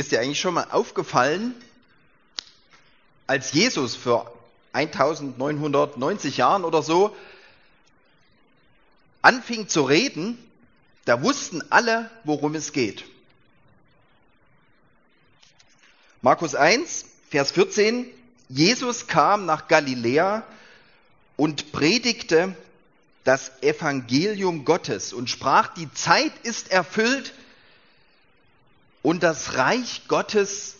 Ist dir eigentlich schon mal aufgefallen, als Jesus für 1990 Jahren oder so anfing zu reden, da wussten alle, worum es geht. Markus 1, Vers 14, Jesus kam nach Galiläa und predigte das Evangelium Gottes und sprach, die Zeit ist erfüllt und das Reich Gottes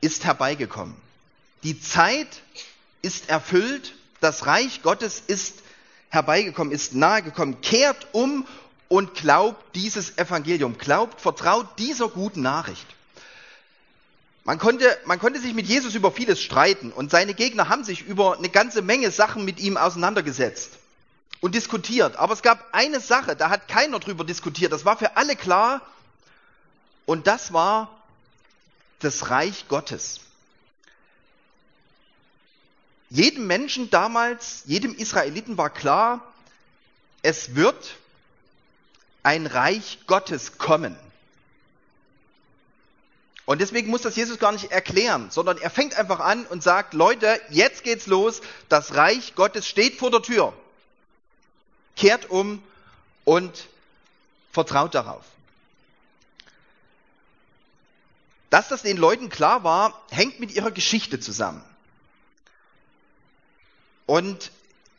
ist herbeigekommen. Die Zeit ist erfüllt, das Reich Gottes ist herbeigekommen, ist nahegekommen. Kehrt um und glaubt dieses Evangelium, glaubt, vertraut dieser guten Nachricht. Man konnte, man konnte sich mit Jesus über vieles streiten und seine Gegner haben sich über eine ganze Menge Sachen mit ihm auseinandergesetzt und diskutiert. Aber es gab eine Sache, da hat keiner drüber diskutiert. Das war für alle klar. Und das war das Reich Gottes. Jedem Menschen damals, jedem Israeliten war klar, es wird ein Reich Gottes kommen. Und deswegen muss das Jesus gar nicht erklären, sondern er fängt einfach an und sagt, Leute, jetzt geht's los, das Reich Gottes steht vor der Tür. Kehrt um und vertraut darauf. Dass das den Leuten klar war, hängt mit ihrer Geschichte zusammen. Und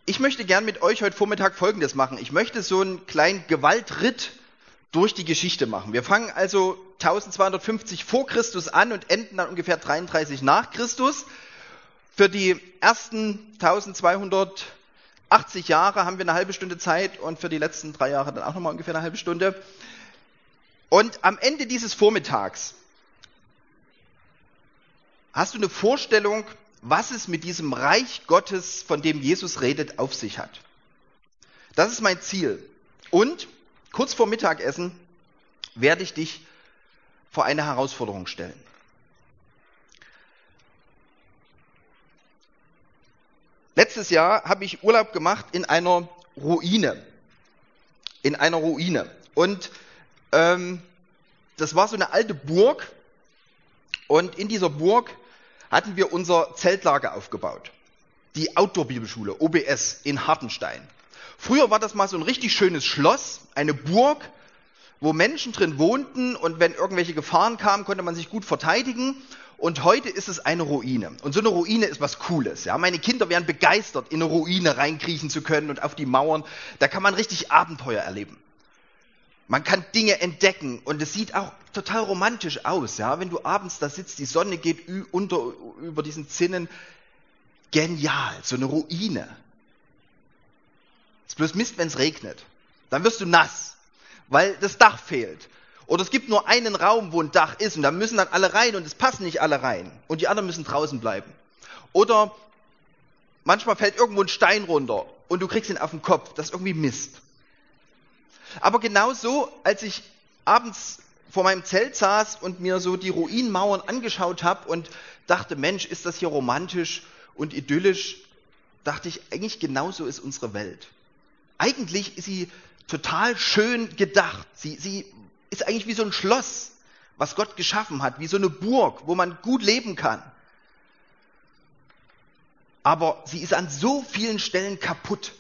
ich möchte gern mit euch heute Vormittag Folgendes machen. Ich möchte so einen kleinen Gewaltritt durch die Geschichte machen. Wir fangen also 1250 vor Christus an und enden dann ungefähr 33 nach Christus. Für die ersten 1280 Jahre haben wir eine halbe Stunde Zeit und für die letzten drei Jahre dann auch nochmal ungefähr eine halbe Stunde. Und am Ende dieses Vormittags hast du eine Vorstellung, was es mit diesem Reich Gottes, von dem Jesus redet, auf sich hat. Das ist mein Ziel. Und kurz vor Mittagessen werde ich dich vor eine Herausforderung stellen. Letztes Jahr habe ich Urlaub gemacht in einer Ruine. In einer Ruine. Und ähm, das war so eine alte Burg. Und in dieser Burg hatten wir unser Zeltlager aufgebaut. Die Outdoor-Bibelschule, OBS in Hartenstein. Früher war das mal so ein richtig schönes Schloss, eine Burg, wo Menschen drin wohnten und wenn irgendwelche Gefahren kamen, konnte man sich gut verteidigen. Und heute ist es eine Ruine. Und so eine Ruine ist was Cooles. Ja, meine Kinder wären begeistert, in eine Ruine reinkriechen zu können und auf die Mauern. Da kann man richtig Abenteuer erleben. Man kann Dinge entdecken und es sieht auch total romantisch aus, ja, wenn du abends da sitzt, die Sonne geht unter, über diesen Zinnen. Genial, so eine Ruine. Ist bloß Mist, wenn es regnet. Dann wirst du nass, weil das Dach fehlt. Oder es gibt nur einen Raum, wo ein Dach ist und da müssen dann alle rein und es passen nicht alle rein und die anderen müssen draußen bleiben. Oder manchmal fällt irgendwo ein Stein runter und du kriegst ihn auf den Kopf. Das ist irgendwie Mist. Aber genauso, als ich abends vor meinem Zelt saß und mir so die Ruinenmauern angeschaut habe und dachte, Mensch, ist das hier romantisch und idyllisch, dachte ich, eigentlich genauso ist unsere Welt. Eigentlich ist sie total schön gedacht. Sie, sie ist eigentlich wie so ein Schloss, was Gott geschaffen hat, wie so eine Burg, wo man gut leben kann. Aber sie ist an so vielen Stellen kaputt.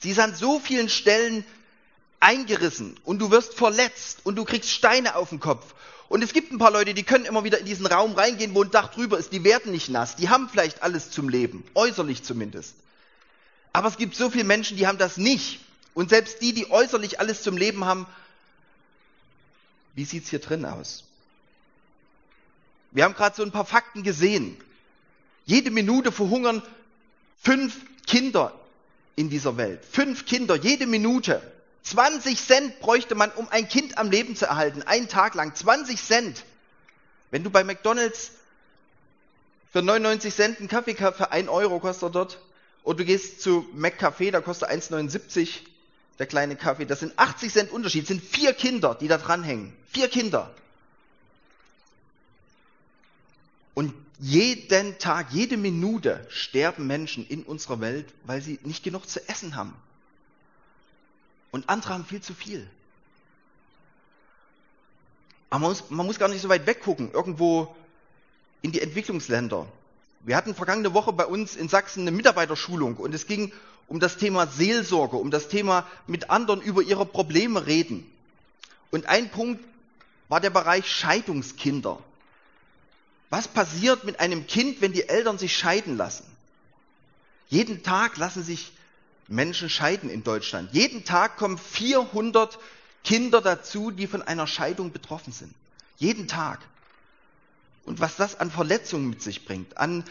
Sie ist an so vielen Stellen eingerissen und du wirst verletzt und du kriegst Steine auf den Kopf. Und es gibt ein paar Leute, die können immer wieder in diesen Raum reingehen, wo ein Dach drüber ist. Die werden nicht nass. Die haben vielleicht alles zum Leben. Äußerlich zumindest. Aber es gibt so viele Menschen, die haben das nicht. Und selbst die, die äußerlich alles zum Leben haben, wie sieht's hier drin aus? Wir haben gerade so ein paar Fakten gesehen. Jede Minute verhungern fünf Kinder in dieser Welt. Fünf Kinder, jede Minute. 20 Cent bräuchte man, um ein Kind am Leben zu erhalten. Einen Tag lang. 20 Cent. Wenn du bei McDonalds für 99 Cent einen Kaffee für 1 Euro kostet dort, und du gehst zu McCafé, da kostet 1,79 der kleine Kaffee. Das sind 80 Cent Unterschied. Das sind vier Kinder, die da dranhängen. Vier Kinder. Und jeden Tag, jede Minute sterben Menschen in unserer Welt, weil sie nicht genug zu essen haben. Und andere haben viel zu viel. Aber man muss, man muss gar nicht so weit weggucken, irgendwo in die Entwicklungsländer. Wir hatten vergangene Woche bei uns in Sachsen eine Mitarbeiterschulung und es ging um das Thema Seelsorge, um das Thema mit anderen über ihre Probleme reden. Und ein Punkt war der Bereich Scheidungskinder. Was passiert mit einem Kind, wenn die Eltern sich scheiden lassen? Jeden Tag lassen sich Menschen scheiden in Deutschland. Jeden Tag kommen 400 Kinder dazu, die von einer Scheidung betroffen sind. Jeden Tag. Und was das an Verletzungen mit sich bringt, an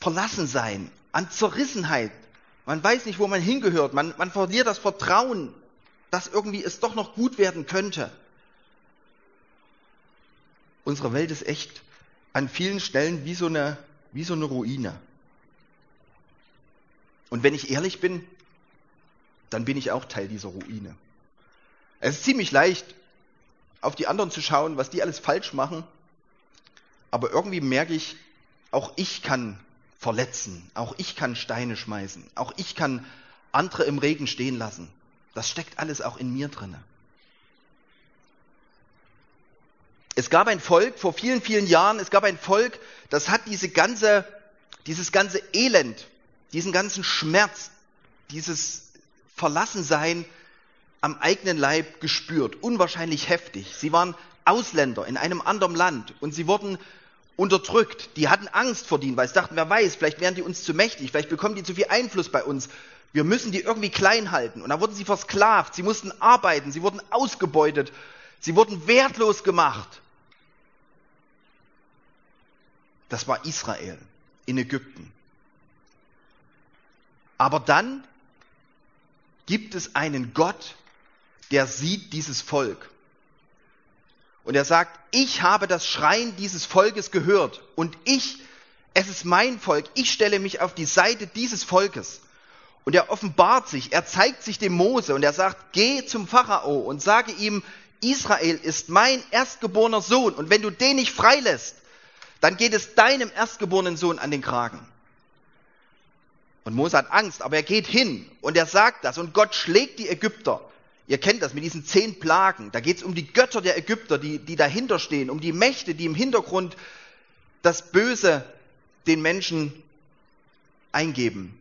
Verlassensein, an Zerrissenheit. Man weiß nicht, wo man hingehört. Man, man verliert das Vertrauen, dass irgendwie es doch noch gut werden könnte. Unsere Welt ist echt an vielen Stellen wie so eine, wie so eine Ruine. Und wenn ich ehrlich bin, dann bin ich auch Teil dieser Ruine. Es ist ziemlich leicht, auf die anderen zu schauen, was die alles falsch machen. Aber irgendwie merke ich, auch ich kann verletzen, auch ich kann Steine schmeißen, auch ich kann andere im Regen stehen lassen. Das steckt alles auch in mir drinne. Es gab ein Volk vor vielen, vielen Jahren, es gab ein Volk, das hat diese ganze, dieses ganze Elend, diesen ganzen Schmerz, dieses Verlassensein am eigenen Leib gespürt, unwahrscheinlich heftig. Sie waren Ausländer in einem anderen Land und sie wurden unterdrückt. Die hatten Angst vor denen, weil sie dachten, wer weiß, vielleicht wären die uns zu mächtig, vielleicht bekommen die zu viel Einfluss bei uns. Wir müssen die irgendwie klein halten. Und da wurden sie versklavt, sie mussten arbeiten, sie wurden ausgebeutet, sie wurden wertlos gemacht. Das war Israel in Ägypten. Aber dann gibt es einen Gott, der sieht dieses Volk. Und er sagt, ich habe das Schreien dieses Volkes gehört und ich, es ist mein Volk, ich stelle mich auf die Seite dieses Volkes. Und er offenbart sich, er zeigt sich dem Mose und er sagt, geh zum Pharao und sage ihm, Israel ist mein erstgeborener Sohn und wenn du den nicht freilässt, dann geht es deinem erstgeborenen Sohn an den Kragen. Und Mose hat Angst, aber er geht hin und er sagt das und Gott schlägt die Ägypter. Ihr kennt das mit diesen zehn Plagen. Da geht es um die Götter der Ägypter, die, die dahinter stehen, um die Mächte, die im Hintergrund das Böse den Menschen eingeben.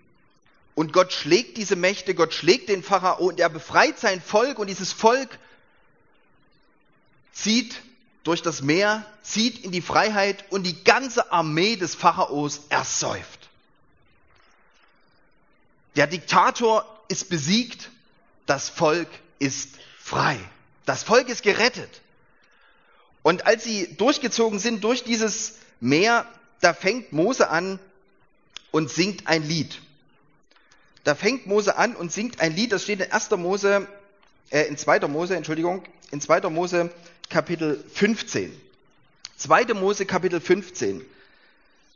Und Gott schlägt diese Mächte, Gott schlägt den Pharao und er befreit sein Volk und dieses Volk zieht durch das Meer, zieht in die Freiheit und die ganze Armee des Pharaos ersäuft. Der Diktator ist besiegt, das Volk ist frei. Das Volk ist gerettet. Und als sie durchgezogen sind durch dieses Meer, da fängt Mose an und singt ein Lied. Da fängt Mose an und singt ein Lied, das steht in 1. Mose, äh, in 2. Mose, Entschuldigung, in 2. Mose Kapitel 15. 2. Mose Kapitel 15.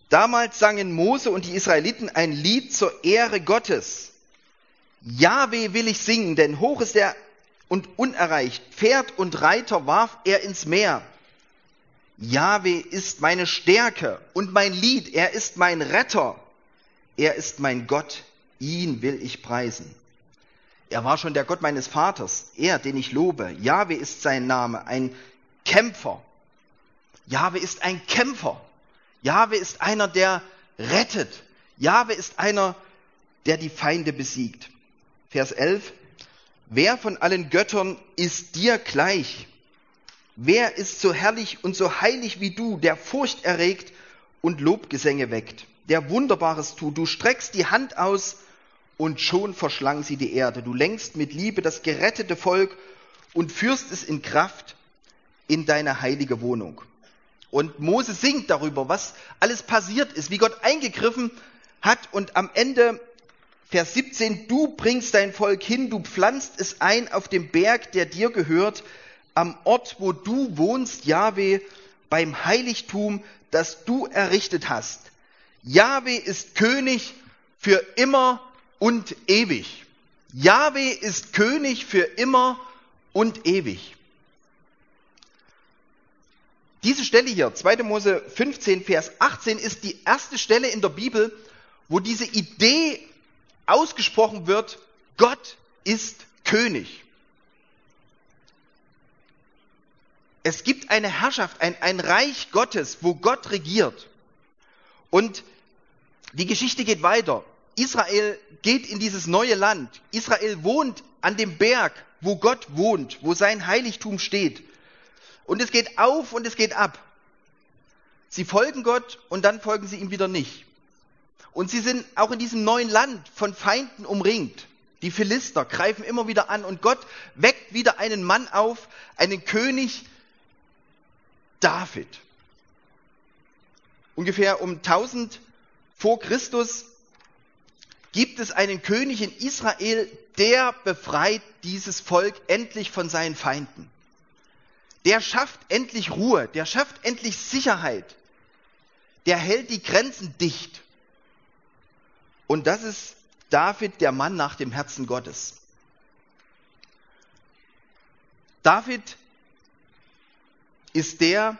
Damals sangen Mose und die Israeliten ein Lied zur Ehre Gottes. Jahwe will ich singen, denn hoch ist er und unerreicht. Pferd und Reiter warf er ins Meer. Jahwe ist meine Stärke und mein Lied, er ist mein Retter. Er ist mein Gott, ihn will ich preisen. Er war schon der Gott meines Vaters, er, den ich lobe. Jahwe ist sein Name, ein Kämpfer. Jahwe ist ein Kämpfer. Jahwe ist einer, der rettet. Jahwe ist einer, der die Feinde besiegt. Vers 11. Wer von allen Göttern ist dir gleich? Wer ist so herrlich und so heilig wie du, der Furcht erregt und Lobgesänge weckt, der Wunderbares tut? Du streckst die Hand aus und schon verschlang sie die Erde. Du lenkst mit Liebe das gerettete Volk und führst es in Kraft in deine heilige Wohnung. Und Mose singt darüber, was alles passiert ist, wie Gott eingegriffen hat und am Ende Vers 17, du bringst dein Volk hin, du pflanzt es ein auf dem Berg, der dir gehört, am Ort, wo du wohnst, Jahwe, beim Heiligtum, das du errichtet hast. Jahwe ist König für immer und ewig. Jahwe ist König für immer und ewig. Diese Stelle hier, 2. Mose 15, Vers 18, ist die erste Stelle in der Bibel, wo diese Idee ausgesprochen wird, Gott ist König. es gibt eine Herrschaft, ein, ein Reich Gottes, wo Gott regiert. Und die Geschichte geht weiter. Israel geht in dieses neue Land. Israel wohnt an dem Berg, wo Gott wohnt, wo sein Heiligtum steht. Und es geht auf und es geht ab. Sie folgen Gott und dann folgen sie ihm wieder nicht. Und sie sind auch in diesem neuen Land von Feinden umringt. Die Philister greifen immer wieder an und Gott weckt wieder einen Mann auf, einen König David. Ungefähr um 1000 vor Christus gibt es einen König in Israel, der befreit dieses Volk endlich von seinen Feinden. Der schafft endlich Ruhe, der schafft endlich Sicherheit, der hält die Grenzen dicht. Und das ist David, der Mann nach dem Herzen Gottes. David ist der,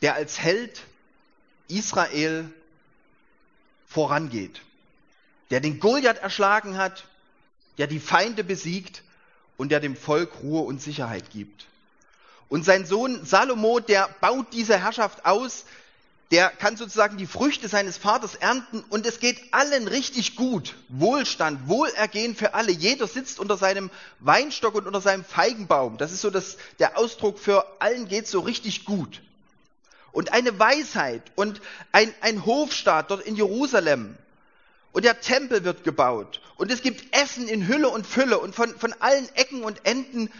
der als Held Israel vorangeht, der den Goliath erschlagen hat, der die Feinde besiegt und der dem Volk Ruhe und Sicherheit gibt. Und sein Sohn Salomo, der baut diese Herrschaft aus, der kann sozusagen die Früchte seines Vaters ernten und es geht allen richtig gut. Wohlstand, Wohlergehen für alle. Jeder sitzt unter seinem Weinstock und unter seinem Feigenbaum. Das ist so das, der Ausdruck für allen geht so richtig gut. Und eine Weisheit und ein, ein Hofstaat dort in Jerusalem. Und der Tempel wird gebaut. Und es gibt Essen in Hülle und Fülle. Und von, von allen Ecken und Enden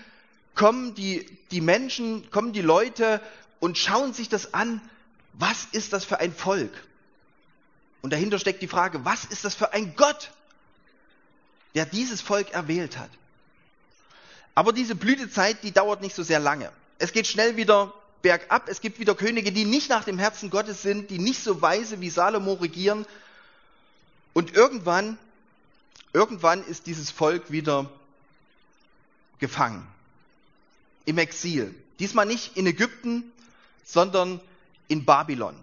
kommen die, die Menschen, kommen die Leute und schauen sich das an was ist das für ein Volk? Und dahinter steckt die Frage, was ist das für ein Gott, der dieses Volk erwählt hat? Aber diese Blütezeit, die dauert nicht so sehr lange. Es geht schnell wieder bergab. Es gibt wieder Könige, die nicht nach dem Herzen Gottes sind, die nicht so weise wie Salomo regieren. Und irgendwann, irgendwann ist dieses Volk wieder gefangen. Im Exil. Diesmal nicht in Ägypten, sondern in Babylon.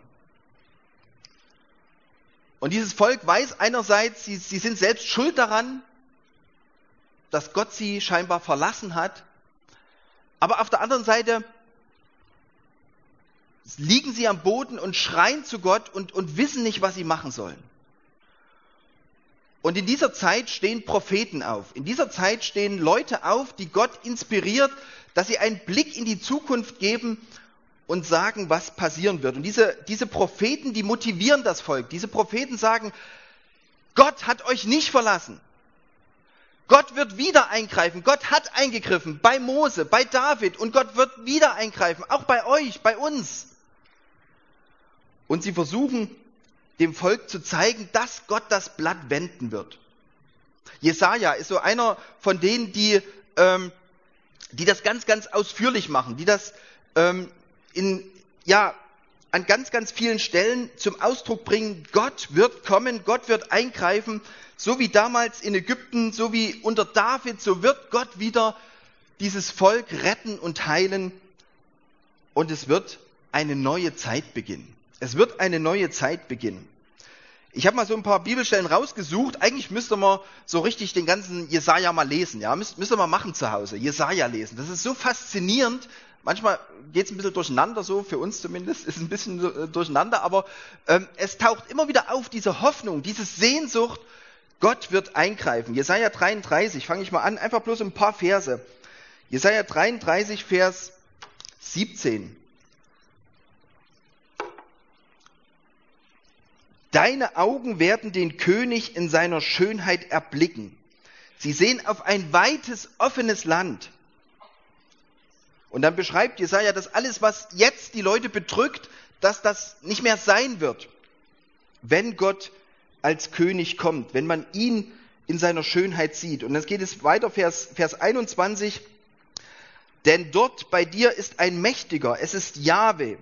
Und dieses Volk weiß einerseits, sie, sie sind selbst schuld daran, dass Gott sie scheinbar verlassen hat, aber auf der anderen Seite liegen sie am Boden und schreien zu Gott und, und wissen nicht, was sie machen sollen. Und in dieser Zeit stehen Propheten auf. In dieser Zeit stehen Leute auf, die Gott inspiriert, dass sie einen Blick in die Zukunft geben und sagen, was passieren wird. Und diese, diese Propheten, die motivieren das Volk. Diese Propheten sagen, Gott hat euch nicht verlassen. Gott wird wieder eingreifen. Gott hat eingegriffen bei Mose, bei David und Gott wird wieder eingreifen, auch bei euch, bei uns. Und sie versuchen dem Volk zu zeigen, dass Gott das Blatt wenden wird. Jesaja ist so einer von denen, die, ähm, die das ganz, ganz ausführlich machen, die das ähm, in, ja, an ganz, ganz vielen Stellen zum Ausdruck bringen, Gott wird kommen, Gott wird eingreifen, so wie damals in Ägypten, so wie unter David, so wird Gott wieder dieses Volk retten und heilen und es wird eine neue Zeit beginnen. Es wird eine neue Zeit beginnen. Ich habe mal so ein paar Bibelstellen rausgesucht. Eigentlich müsste man so richtig den ganzen Jesaja mal lesen. Ja, müsste, müsste man machen zu Hause. Jesaja lesen. Das ist so faszinierend, Manchmal geht es ein bisschen durcheinander, so für uns zumindest, ist ein bisschen äh, durcheinander, aber ähm, es taucht immer wieder auf diese Hoffnung, diese Sehnsucht, Gott wird eingreifen. Jesaja 33, fange ich mal an, einfach bloß ein paar Verse. Jesaja 33, Vers 17. Deine Augen werden den König in seiner Schönheit erblicken. Sie sehen auf ein weites, offenes Land. Und dann beschreibt Jesaja, dass alles, was jetzt die Leute bedrückt, dass das nicht mehr sein wird, wenn Gott als König kommt, wenn man ihn in seiner Schönheit sieht. Und dann geht es weiter, Vers, Vers 21. Denn dort bei dir ist ein Mächtiger, es ist Jahwe.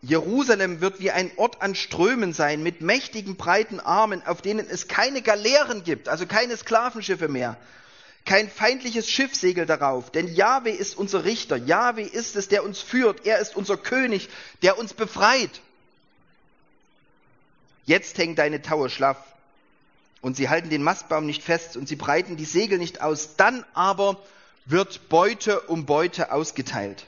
Jerusalem wird wie ein Ort an Strömen sein, mit mächtigen breiten Armen, auf denen es keine Galeeren gibt, also keine Sklavenschiffe mehr, kein feindliches Schiff segelt darauf, denn Jahwe ist unser Richter, Jahwe ist es, der uns führt, er ist unser König, der uns befreit. Jetzt hängen deine Taue schlaff und sie halten den Mastbaum nicht fest und sie breiten die Segel nicht aus. Dann aber wird Beute um Beute ausgeteilt,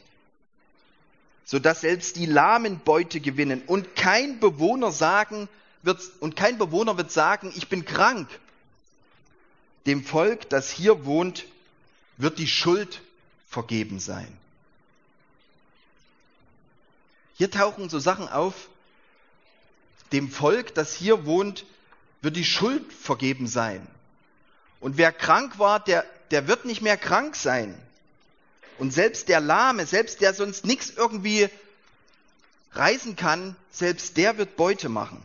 sodass selbst die Lahmen Beute gewinnen und kein Bewohner sagen wird, und kein Bewohner wird sagen, ich bin krank. Dem Volk, das hier wohnt, wird die Schuld vergeben sein. Hier tauchen so Sachen auf, dem Volk, das hier wohnt, wird die Schuld vergeben sein. Und wer krank war, der, der wird nicht mehr krank sein. Und selbst der Lahme, selbst der sonst nichts irgendwie reisen kann, selbst der wird Beute machen.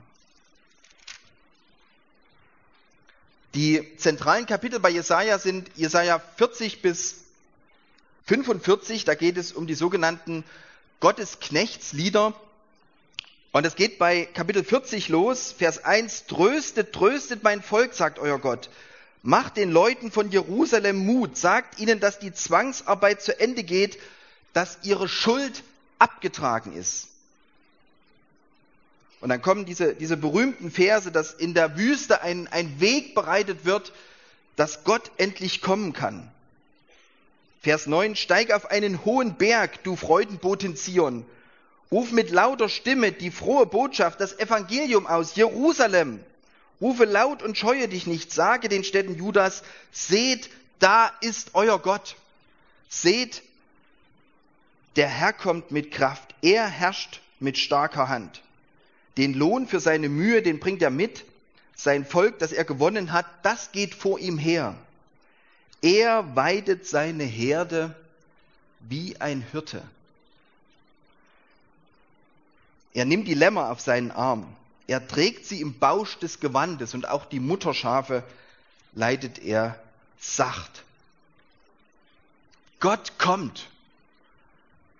Die zentralen Kapitel bei Jesaja sind Jesaja 40 bis 45. Da geht es um die sogenannten Gottesknechtslieder. Und es geht bei Kapitel 40 los, Vers 1, tröstet, tröstet mein Volk, sagt euer Gott. Macht den Leuten von Jerusalem Mut, sagt ihnen, dass die Zwangsarbeit zu Ende geht, dass ihre Schuld abgetragen ist. Und dann kommen diese, diese berühmten Verse, dass in der Wüste ein, ein Weg bereitet wird, dass Gott endlich kommen kann. Vers 9, steig auf einen hohen Berg, du Freudenboten Zion. Ruf mit lauter Stimme die frohe Botschaft, das Evangelium aus Jerusalem. Rufe laut und scheue dich nicht, sage den Städten Judas, seht, da ist euer Gott. Seht, der Herr kommt mit Kraft, er herrscht mit starker Hand. Den Lohn für seine Mühe, den bringt er mit. Sein Volk, das er gewonnen hat, das geht vor ihm her. Er weidet seine Herde wie ein Hirte. Er nimmt die Lämmer auf seinen Arm. Er trägt sie im Bausch des Gewandes und auch die Mutterschafe leitet er sacht. Gott kommt,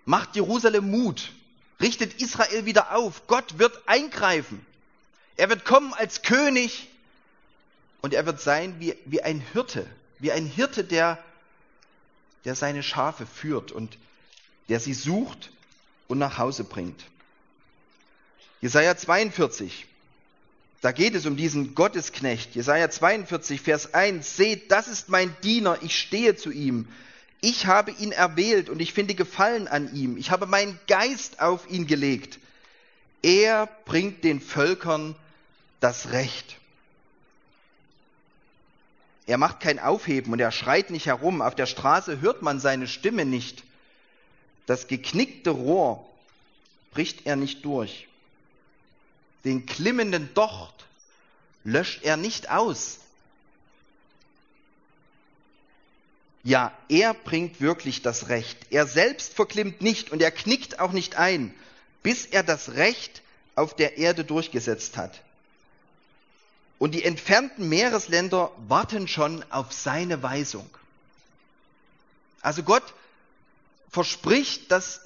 macht Jerusalem Mut, richtet Israel wieder auf. Gott wird eingreifen. Er wird kommen als König und er wird sein wie, wie ein Hirte, wie ein Hirte, der, der seine Schafe führt und der sie sucht und nach Hause bringt. Jesaja 42, da geht es um diesen Gottesknecht. Jesaja 42, Vers 1. Seht, das ist mein Diener, ich stehe zu ihm. Ich habe ihn erwählt und ich finde Gefallen an ihm. Ich habe meinen Geist auf ihn gelegt. Er bringt den Völkern das Recht. Er macht kein Aufheben und er schreit nicht herum. Auf der Straße hört man seine Stimme nicht. Das geknickte Rohr bricht er nicht durch den klimmenden Docht löscht er nicht aus. Ja, er bringt wirklich das Recht. Er selbst verklimmt nicht und er knickt auch nicht ein, bis er das Recht auf der Erde durchgesetzt hat. Und die entfernten Meeresländer warten schon auf seine Weisung. Also Gott verspricht, dass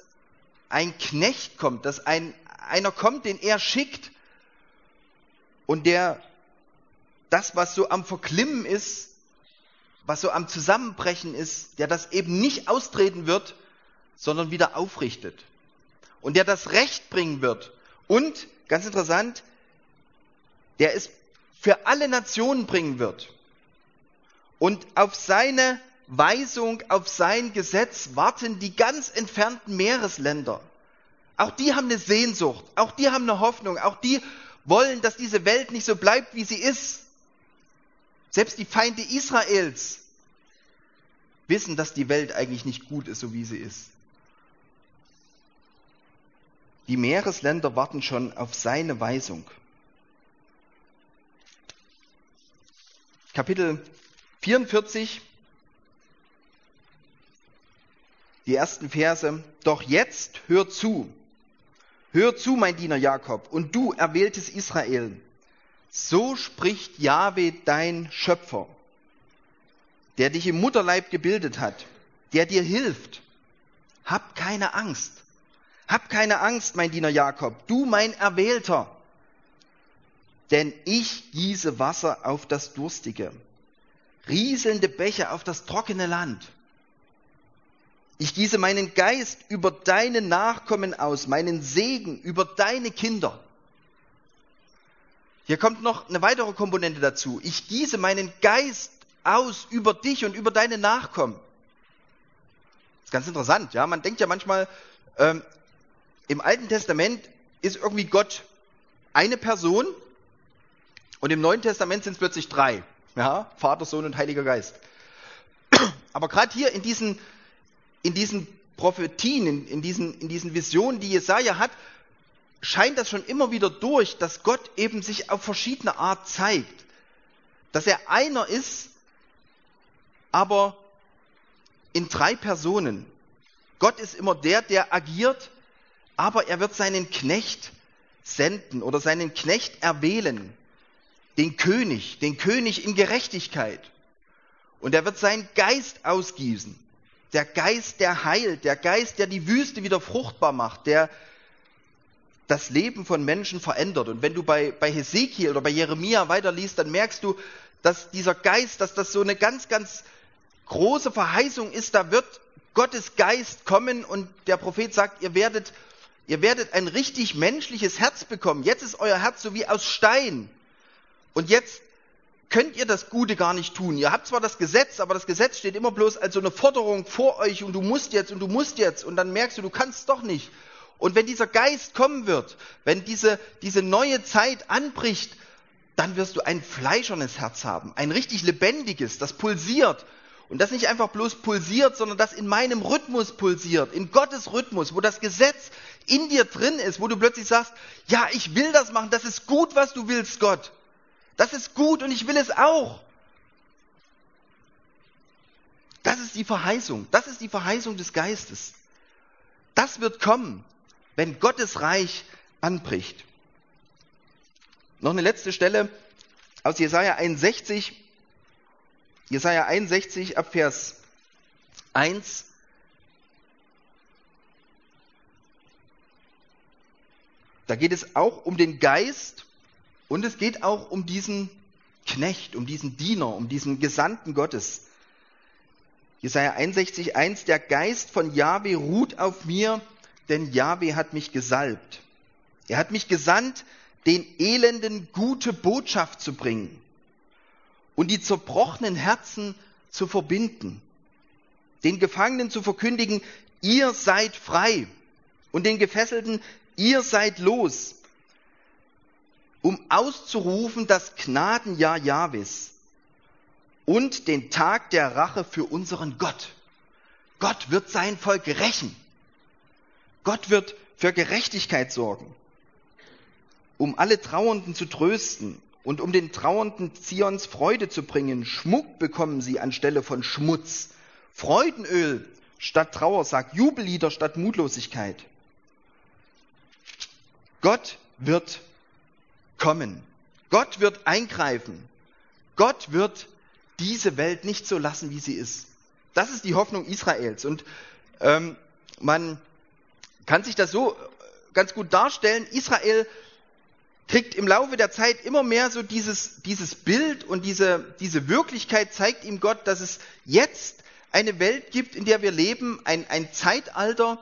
ein Knecht kommt, dass ein, einer kommt, den er schickt, und der das, was so am Verklimmen ist, was so am Zusammenbrechen ist, der das eben nicht austreten wird, sondern wieder aufrichtet. Und der das Recht bringen wird. Und, ganz interessant, der es für alle Nationen bringen wird. Und auf seine Weisung, auf sein Gesetz warten die ganz entfernten Meeresländer. Auch die haben eine Sehnsucht, auch die haben eine Hoffnung, auch die wollen, dass diese Welt nicht so bleibt, wie sie ist. Selbst die Feinde Israels wissen, dass die Welt eigentlich nicht gut ist, so wie sie ist. Die Meeresländer warten schon auf seine Weisung. Kapitel 44, die ersten Verse. Doch jetzt hör zu, Hör zu, mein Diener Jakob, und du erwähltes Israel. So spricht Jahwe dein Schöpfer, der dich im Mutterleib gebildet hat, der dir hilft. Hab keine Angst. Hab keine Angst, mein Diener Jakob, du mein Erwählter. Denn ich gieße Wasser auf das Durstige, rieselnde Bäche auf das trockene Land. Ich gieße meinen Geist über deine Nachkommen aus, meinen Segen über deine Kinder. Hier kommt noch eine weitere Komponente dazu. Ich gieße meinen Geist aus über dich und über deine Nachkommen. ist ganz interessant, ja. Man denkt ja manchmal, ähm, im Alten Testament ist irgendwie Gott eine Person und im Neuen Testament sind es plötzlich drei. Ja, Vater, Sohn und Heiliger Geist. Aber gerade hier in diesen, in diesen Prophetien, in, in, diesen, in diesen Visionen, die Jesaja hat, scheint das schon immer wieder durch, dass Gott eben sich auf verschiedene Art zeigt. Dass er einer ist, aber in drei Personen. Gott ist immer der, der agiert, aber er wird seinen Knecht senden oder seinen Knecht erwählen, den König, den König in Gerechtigkeit. Und er wird seinen Geist ausgießen. Der Geist, der heilt, der Geist, der die Wüste wieder fruchtbar macht, der das Leben von Menschen verändert. Und wenn du bei, bei Hesekiel oder bei Jeremia weiterliest, dann merkst du, dass dieser Geist, dass das so eine ganz, ganz große Verheißung ist, da wird Gottes Geist kommen und der Prophet sagt, ihr werdet, ihr werdet ein richtig menschliches Herz bekommen. Jetzt ist euer Herz so wie aus Stein. Und jetzt könnt ihr das Gute gar nicht tun. Ihr habt zwar das Gesetz, aber das Gesetz steht immer bloß als so eine Forderung vor euch und du musst jetzt und du musst jetzt und dann merkst du, du kannst doch nicht. Und wenn dieser Geist kommen wird, wenn diese, diese neue Zeit anbricht, dann wirst du ein fleischernes Herz haben, ein richtig lebendiges, das pulsiert und das nicht einfach bloß pulsiert, sondern das in meinem Rhythmus pulsiert, in Gottes Rhythmus, wo das Gesetz in dir drin ist, wo du plötzlich sagst, ja, ich will das machen, das ist gut, was du willst, Gott. Das ist gut und ich will es auch. Das ist die Verheißung, das ist die Verheißung des Geistes. Das wird kommen, wenn Gottes Reich anbricht. Noch eine letzte Stelle aus Jesaja 61, Jesaja 61 ab Vers 1. Da geht es auch um den Geist und es geht auch um diesen Knecht, um diesen Diener, um diesen Gesandten Gottes. Jesaja 61, 1, der Geist von Yahweh ruht auf mir, denn Yahweh hat mich gesalbt. Er hat mich gesandt, den Elenden gute Botschaft zu bringen und die zerbrochenen Herzen zu verbinden, den Gefangenen zu verkündigen, ihr seid frei und den Gefesselten, ihr seid los, um auszurufen das Gnadenjahr Jahwes und den Tag der Rache für unseren Gott. Gott wird sein Volk rächen. Gott wird für Gerechtigkeit sorgen, um alle Trauernden zu trösten und um den Trauernden Zions Freude zu bringen, Schmuck bekommen sie anstelle von Schmutz, Freudenöl statt Trauersack, Jubellieder statt Mutlosigkeit. Gott wird kommen. Gott wird eingreifen. Gott wird diese Welt nicht so lassen, wie sie ist. Das ist die Hoffnung Israels. Und ähm, man kann sich das so ganz gut darstellen. Israel kriegt im Laufe der Zeit immer mehr so dieses, dieses Bild und diese, diese Wirklichkeit zeigt ihm Gott, dass es jetzt eine Welt gibt, in der wir leben, ein, ein Zeitalter,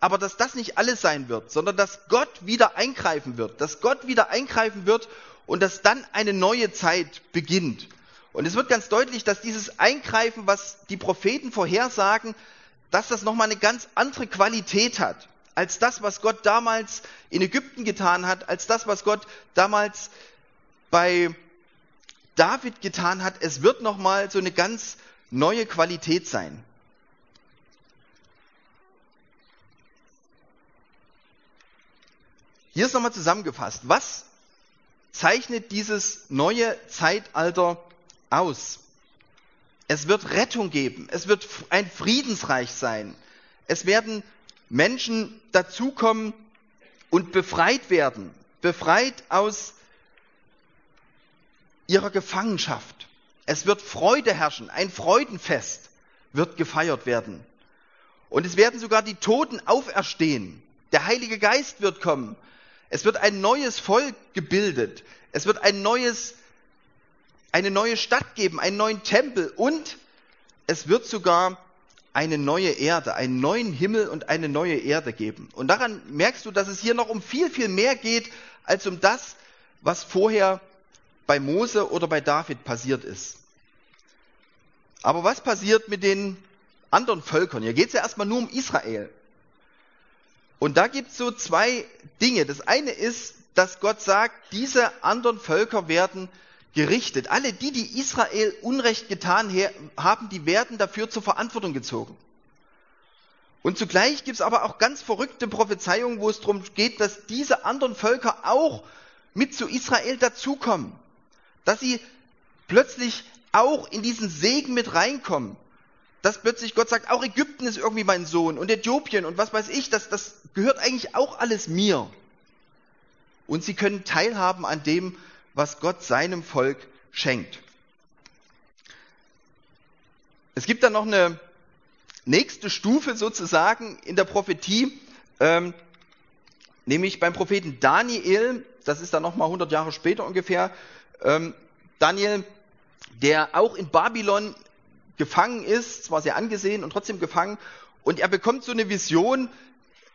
aber dass das nicht alles sein wird, sondern dass Gott wieder eingreifen wird, dass Gott wieder eingreifen wird und dass dann eine neue Zeit beginnt. Und es wird ganz deutlich, dass dieses Eingreifen, was die Propheten vorhersagen, dass das nochmal eine ganz andere Qualität hat als das, was Gott damals in Ägypten getan hat, als das, was Gott damals bei David getan hat. Es wird nochmal so eine ganz neue Qualität sein. Hier ist nochmal zusammengefasst. Was zeichnet dieses neue Zeitalter aus? Es wird Rettung geben. Es wird ein Friedensreich sein. Es werden Menschen dazukommen und befreit werden, befreit aus ihrer Gefangenschaft. Es wird Freude herrschen, ein Freudenfest wird gefeiert werden. Und es werden sogar die Toten auferstehen. Der Heilige Geist wird kommen. Es wird ein neues Volk gebildet. Es wird ein neues, eine neue Stadt geben, einen neuen Tempel und es wird sogar eine neue Erde, einen neuen Himmel und eine neue Erde geben. Und daran merkst du, dass es hier noch um viel, viel mehr geht, als um das, was vorher bei Mose oder bei David passiert ist. Aber was passiert mit den anderen Völkern. Hier geht es ja erstmal nur um Israel. Und da gibt es so zwei Dinge. Das eine ist, dass Gott sagt, diese anderen Völker werden gerichtet. Alle die, die Israel Unrecht getan haben, die werden dafür zur Verantwortung gezogen. Und zugleich gibt es aber auch ganz verrückte Prophezeiungen, wo es darum geht, dass diese anderen Völker auch mit zu Israel dazukommen. Dass sie plötzlich auch in diesen Segen mit reinkommen. Dass plötzlich Gott sagt, auch Ägypten ist irgendwie mein Sohn und Äthiopien und was weiß ich, das, das gehört eigentlich auch alles mir. Und sie können teilhaben an dem, was Gott seinem Volk schenkt. Es gibt dann noch eine nächste Stufe sozusagen in der Prophetie, ähm, nämlich beim Propheten Daniel, das ist dann nochmal 100 Jahre später ungefähr, ähm, Daniel, der auch in Babylon gefangen ist, zwar sehr angesehen und trotzdem gefangen, und er bekommt so eine Vision,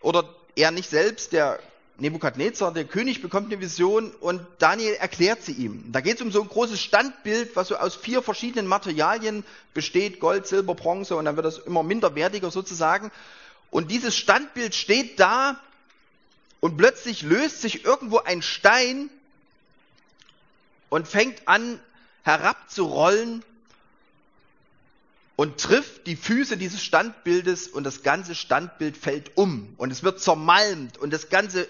oder er nicht selbst, der Nebukadnezar, der König, bekommt eine Vision und Daniel erklärt sie ihm. Da geht es um so ein großes Standbild, was so aus vier verschiedenen Materialien besteht, Gold, Silber, Bronze, und dann wird das immer minderwertiger sozusagen. Und dieses Standbild steht da und plötzlich löst sich irgendwo ein Stein und fängt an herabzurollen und trifft die Füße dieses Standbildes und das ganze Standbild fällt um und es wird zermalmt und das Ganze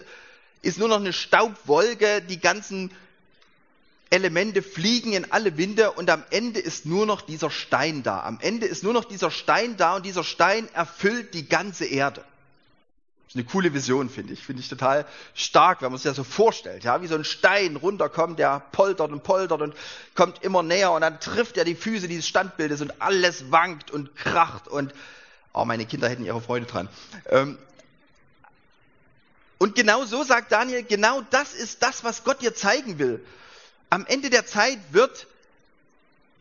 ist nur noch eine Staubwolke, die ganzen Elemente fliegen in alle Winde und am Ende ist nur noch dieser Stein da. Am Ende ist nur noch dieser Stein da und dieser Stein erfüllt die ganze Erde ist eine coole Vision, finde ich. Finde ich total stark, wenn man sich das so vorstellt. Ja, wie so ein Stein runterkommt, der poltert und poltert und kommt immer näher und dann trifft er die Füße dieses Standbildes und alles wankt und kracht und, oh, meine Kinder hätten ihre Freude dran. Ähm, und genau so sagt Daniel, genau das ist das, was Gott dir zeigen will. Am Ende der Zeit wird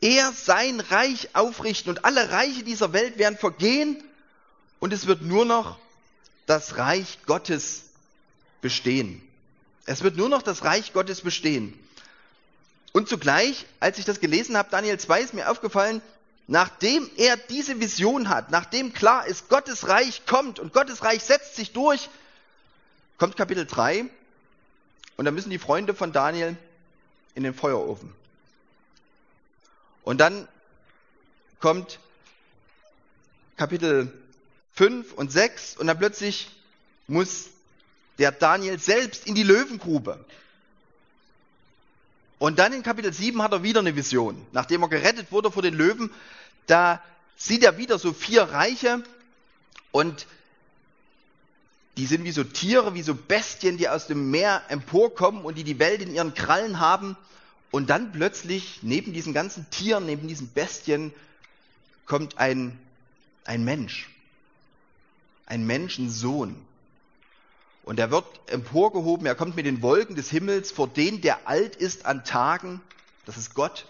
er sein Reich aufrichten und alle Reiche dieser Welt werden vergehen und es wird nur noch das Reich Gottes bestehen. Es wird nur noch das Reich Gottes bestehen. Und zugleich, als ich das gelesen habe, Daniel 2, ist mir aufgefallen, nachdem er diese Vision hat, nachdem klar ist, Gottes Reich kommt und Gottes Reich setzt sich durch, kommt Kapitel 3 und da müssen die Freunde von Daniel in den Feuerofen. Und dann kommt Kapitel 5 und 6 und dann plötzlich muss der Daniel selbst in die Löwengrube. Und dann in Kapitel 7 hat er wieder eine Vision. Nachdem er gerettet wurde vor den Löwen, da sieht er wieder so vier Reiche und die sind wie so Tiere, wie so Bestien, die aus dem Meer emporkommen und die die Welt in ihren Krallen haben. Und dann plötzlich, neben diesen ganzen Tieren, neben diesen Bestien, kommt ein, ein Mensch ein Menschensohn. Und er wird emporgehoben, er kommt mit den Wolken des Himmels vor den, der alt ist an Tagen, das ist Gott.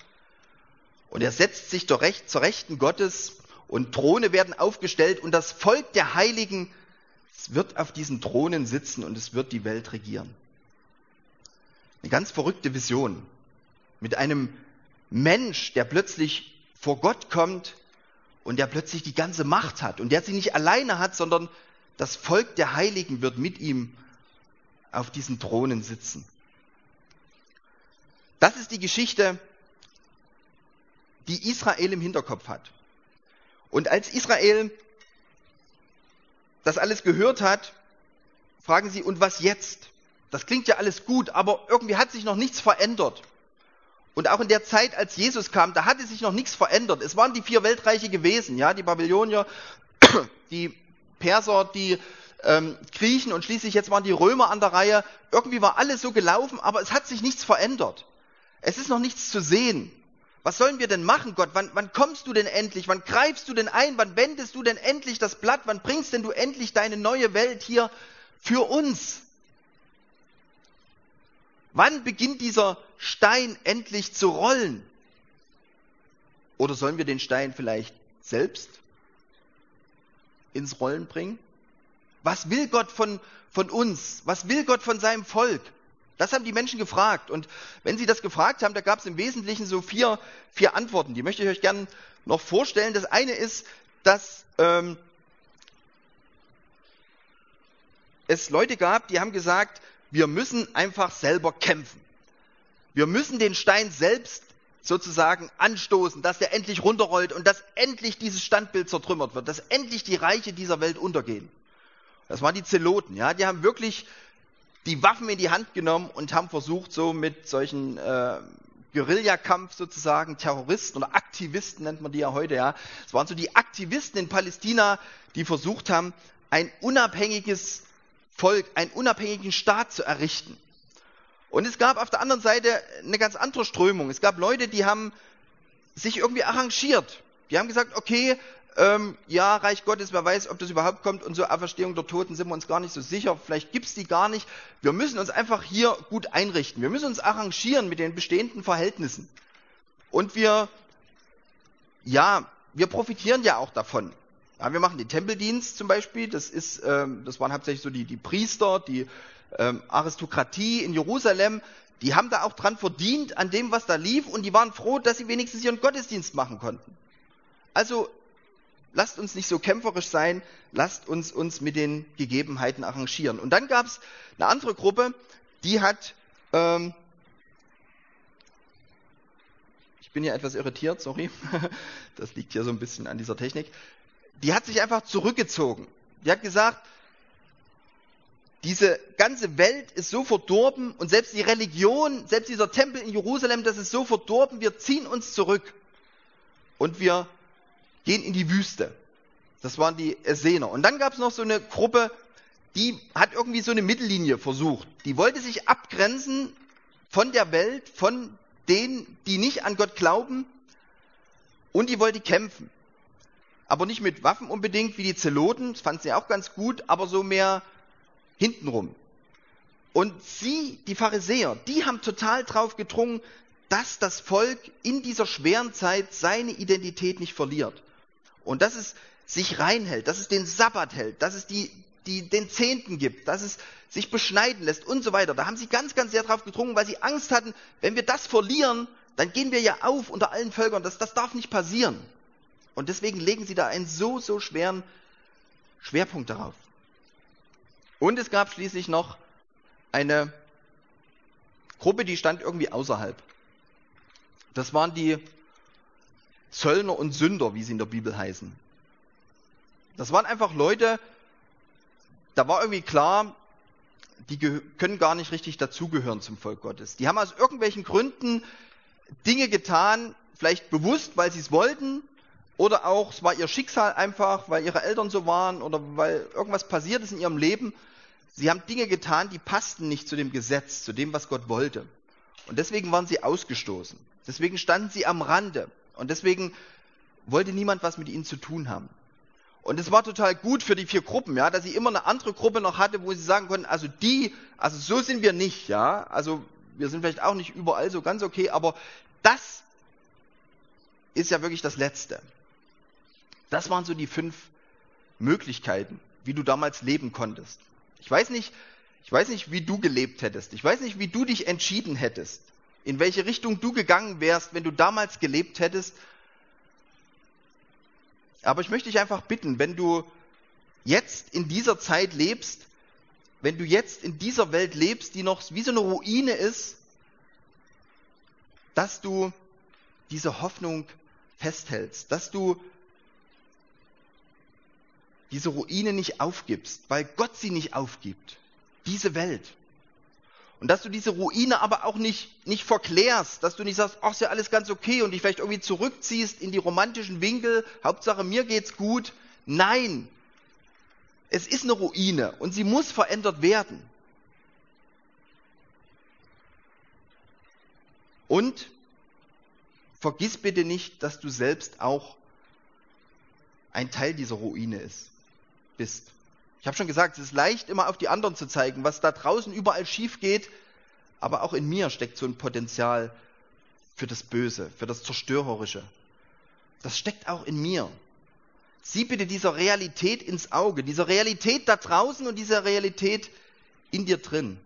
Und er setzt sich zur, Recht, zur Rechten Gottes und Throne werden aufgestellt und das Volk der Heiligen wird auf diesen Thronen sitzen und es wird die Welt regieren. Eine ganz verrückte Vision mit einem Mensch, der plötzlich vor Gott kommt und der plötzlich die ganze Macht hat und der sie nicht alleine hat, sondern das Volk der Heiligen wird mit ihm auf diesen Thronen sitzen. Das ist die Geschichte, die Israel im Hinterkopf hat. Und als Israel das alles gehört hat, fragen sie, und was jetzt? Das klingt ja alles gut, aber irgendwie hat sich noch nichts verändert. Und auch in der Zeit, als Jesus kam, da hatte sich noch nichts verändert. Es waren die vier Weltreiche gewesen, ja, die Babylonier, die Perser, die ähm, Griechen und schließlich jetzt waren die Römer an der Reihe. Irgendwie war alles so gelaufen, aber es hat sich nichts verändert. Es ist noch nichts zu sehen. Was sollen wir denn machen, Gott? Wann, wann kommst du denn endlich? Wann greifst du denn ein? Wann wendest du denn endlich das Blatt? Wann bringst denn du endlich deine neue Welt hier für uns? Wann beginnt dieser Stein endlich zu rollen? Oder sollen wir den Stein vielleicht selbst ins Rollen bringen? Was will Gott von, von uns? Was will Gott von seinem Volk? Das haben die Menschen gefragt. Und wenn sie das gefragt haben, da gab es im Wesentlichen so vier, vier Antworten. Die möchte ich euch gerne noch vorstellen. Das eine ist, dass ähm, es Leute gab, die haben gesagt, wir müssen einfach selber kämpfen. Wir müssen den Stein selbst sozusagen anstoßen, dass der endlich runterrollt und dass endlich dieses Standbild zertrümmert wird, dass endlich die Reiche dieser Welt untergehen. Das waren die Zeloten, ja, die haben wirklich die Waffen in die Hand genommen und haben versucht, so mit solchen äh, Guerillakampf sozusagen, Terroristen oder Aktivisten nennt man die ja heute, ja. Es waren so die Aktivisten in Palästina, die versucht haben, ein unabhängiges Volk, einen unabhängigen Staat zu errichten. Und es gab auf der anderen Seite eine ganz andere Strömung. Es gab Leute, die haben sich irgendwie arrangiert. Die haben gesagt, okay, ähm, ja, Reich Gottes, wer weiß, ob das überhaupt kommt und so Auferstehung der Toten sind wir uns gar nicht so sicher. Vielleicht gibt's die gar nicht. Wir müssen uns einfach hier gut einrichten. Wir müssen uns arrangieren mit den bestehenden Verhältnissen. Und wir, ja, wir profitieren ja auch davon. Ja, wir machen den Tempeldienst zum Beispiel. Das ist, ähm, das waren hauptsächlich so die, die Priester, die ähm, Aristokratie in Jerusalem, die haben da auch dran verdient an dem, was da lief und die waren froh, dass sie wenigstens ihren Gottesdienst machen konnten. Also lasst uns nicht so kämpferisch sein, lasst uns uns mit den Gegebenheiten arrangieren. Und dann gab es eine andere Gruppe, die hat, ähm, ich bin ja etwas irritiert, sorry, das liegt hier so ein bisschen an dieser Technik, die hat sich einfach zurückgezogen. Die hat gesagt, diese ganze Welt ist so verdorben und selbst die Religion, selbst dieser Tempel in Jerusalem, das ist so verdorben, wir ziehen uns zurück und wir gehen in die Wüste. Das waren die Essener. Und dann gab es noch so eine Gruppe, die hat irgendwie so eine Mittellinie versucht. Die wollte sich abgrenzen von der Welt, von denen, die nicht an Gott glauben und die wollte kämpfen. Aber nicht mit Waffen unbedingt wie die Zeloten, das fand sie auch ganz gut, aber so mehr hintenrum. Und sie, die Pharisäer, die haben total drauf gedrungen, dass das Volk in dieser schweren Zeit seine Identität nicht verliert. Und dass es sich reinhält, dass es den Sabbat hält, dass es die, die, den Zehnten gibt, dass es sich beschneiden lässt und so weiter. Da haben sie ganz, ganz sehr drauf gedrungen, weil sie Angst hatten, wenn wir das verlieren, dann gehen wir ja auf unter allen Völkern. Das, das darf nicht passieren. Und deswegen legen sie da einen so, so schweren Schwerpunkt darauf. Und es gab schließlich noch eine Gruppe, die stand irgendwie außerhalb. Das waren die Zöllner und Sünder, wie sie in der Bibel heißen. Das waren einfach Leute, da war irgendwie klar, die können gar nicht richtig dazugehören zum Volk Gottes. Die haben aus irgendwelchen Gründen Dinge getan, vielleicht bewusst, weil sie es wollten, oder auch es war ihr Schicksal einfach, weil ihre Eltern so waren oder weil irgendwas passiert ist in ihrem Leben Sie haben Dinge getan, die passten nicht zu dem Gesetz, zu dem, was Gott wollte. Und deswegen waren sie ausgestoßen. Deswegen standen sie am Rande. Und deswegen wollte niemand was mit ihnen zu tun haben. Und es war total gut für die vier Gruppen, ja, dass sie immer eine andere Gruppe noch hatte, wo sie sagen konnten, also die, also so sind wir nicht, ja. Also wir sind vielleicht auch nicht überall so ganz okay, aber das ist ja wirklich das Letzte. Das waren so die fünf Möglichkeiten, wie du damals leben konntest. Ich weiß nicht, ich weiß nicht, wie du gelebt hättest. Ich weiß nicht, wie du dich entschieden hättest. In welche Richtung du gegangen wärst, wenn du damals gelebt hättest. Aber ich möchte dich einfach bitten, wenn du jetzt in dieser Zeit lebst, wenn du jetzt in dieser Welt lebst, die noch wie so eine Ruine ist, dass du diese Hoffnung festhältst, dass du diese Ruine nicht aufgibst, weil Gott sie nicht aufgibt. Diese Welt. Und dass du diese Ruine aber auch nicht, nicht verklärst, dass du nicht sagst, ach, ist ja alles ganz okay und dich vielleicht irgendwie zurückziehst in die romantischen Winkel, Hauptsache mir geht's gut. Nein. Es ist eine Ruine und sie muss verändert werden. Und vergiss bitte nicht, dass du selbst auch ein Teil dieser Ruine ist bist. Ich habe schon gesagt, es ist leicht, immer auf die anderen zu zeigen, was da draußen überall schief geht, aber auch in mir steckt so ein Potenzial für das Böse, für das Zerstörerische. Das steckt auch in mir. Sieh bitte dieser Realität ins Auge, dieser Realität da draußen und dieser Realität in dir drin.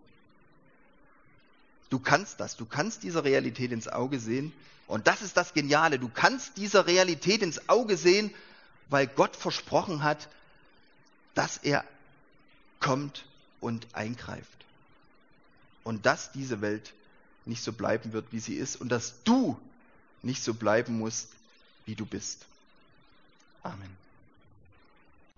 Du kannst das, du kannst dieser Realität ins Auge sehen. Und das ist das Geniale. Du kannst dieser Realität ins Auge sehen weil Gott versprochen hat, dass er kommt und eingreift. Und dass diese Welt nicht so bleiben wird, wie sie ist und dass du nicht so bleiben musst, wie du bist. Amen.